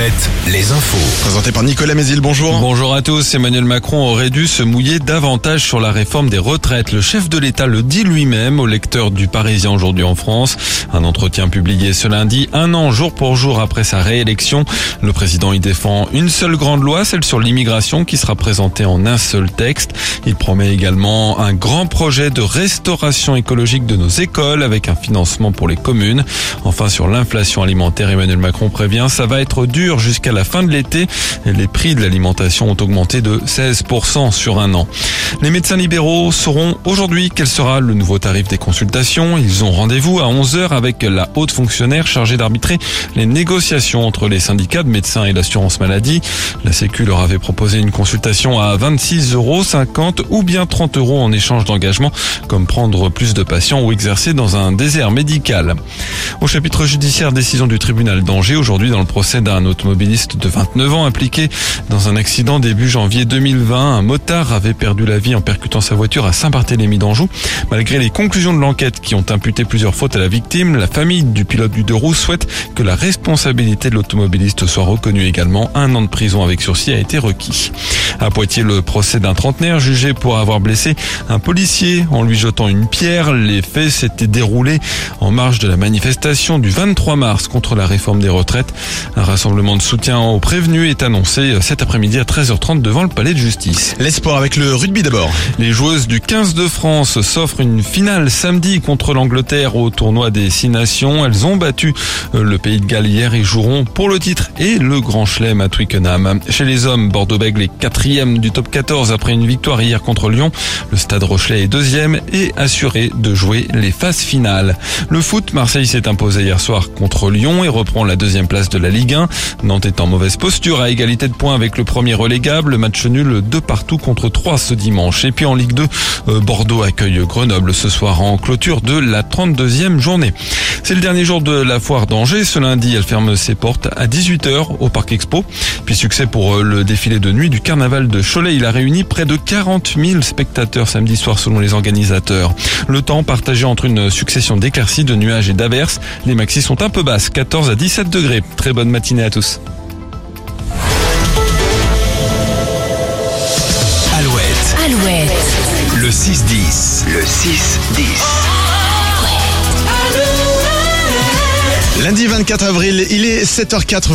Alouette, les infos. Présenté par Nicolas Mézil, bonjour. Bonjour à tous. Emmanuel Macron aurait dû se mouiller davantage sur la réforme des retraites. Le chef de l'État le dit lui-même au lecteur du Parisien aujourd'hui en France. Un entretien publié ce lundi, un an jour pour jour après sa réélection. Le président y défend une seule grande loi, celle sur l'immigration, qui sera présentée en un seul texte. Il promet également un grand projet de restauration écologique de nos écoles avec un financement pour les communes. Enfin, sur l'inflation alimentaire, Emmanuel Macron prévient, ça va être dur jusqu'à la fin de l'été. Les prix de l'alimentation ont augmenté de 16% sur un an. Les médecins libéraux sauront aujourd'hui quel sera le nouveau tarif des consultations. Ils ont rendez-vous à 11h avec la haute fonctionnaire chargée d'arbitrer les négociations entre les syndicats de médecins et l'assurance maladie. La Sécu leur avait proposé une consultation à 26,50 euros ou bien 30 euros en échange d'engagement, comme prendre plus de patients ou exercer dans un désert médical. Au chapitre judiciaire, décision du tribunal d'Angers aujourd'hui dans le procès d'un automobiliste de 29 ans impliqué dans un accident début janvier 2020. Un motard avait perdu la vie en percutant sa voiture à Saint-Barthélemy d'Anjou. Malgré les conclusions de l'enquête qui ont imputé plusieurs fautes à la victime, la famille du pilote du deux roues souhaite que la responsabilité de l'automobiliste soit reconnue également. Un an de prison avec sursis a été requis. À Poitiers, le procès d'un trentenaire jugé pour avoir blessé un policier en lui jetant une pierre. Les faits s'étaient déroulés en marge de la manifestation du 23 mars contre la réforme des retraites. Un rassemblement de soutien aux prévenus est annoncé cet après-midi à 13h30 devant le palais de justice. L'espoir avec le rugby d'abord. Les joueuses du 15 de France s'offrent une finale samedi contre l'Angleterre au tournoi des Six Nations. Elles ont battu le pays de Galles hier et joueront pour le titre et le Grand Chelem à Twickenham. Chez les hommes, Bordeaux-Bègles est quatrième du top 14 après une victoire hier contre Lyon. Le Stade Rochelet est deuxième et assuré de jouer les phases finales. Le foot, Marseille s'est imposé hier soir contre Lyon et reprend la deuxième place de la Ligue 1. Nantes est en mauvaise posture à égalité de points avec le premier relégable. Match nul de partout contre 3 ce dimanche. Et puis en Ligue 2, euh, Bordeaux accueille Grenoble ce soir en clôture de la 32e journée. C'est le dernier jour de la foire d'Angers. Ce lundi, elle ferme ses portes à 18h au Parc Expo. Puis succès pour euh, le défilé de nuit du carnaval de Cholet. Il a réuni près de 40 000 spectateurs samedi soir selon les organisateurs. Le temps partagé entre une succession d'éclaircies, de nuages et d'averses. Les maxis sont un peu basses, 14 à 17 degrés. Très bonne matinée à tous. Alouette, Alouette. le 6-10. Le 6-10. Lundi 24 avril, il est 7h04.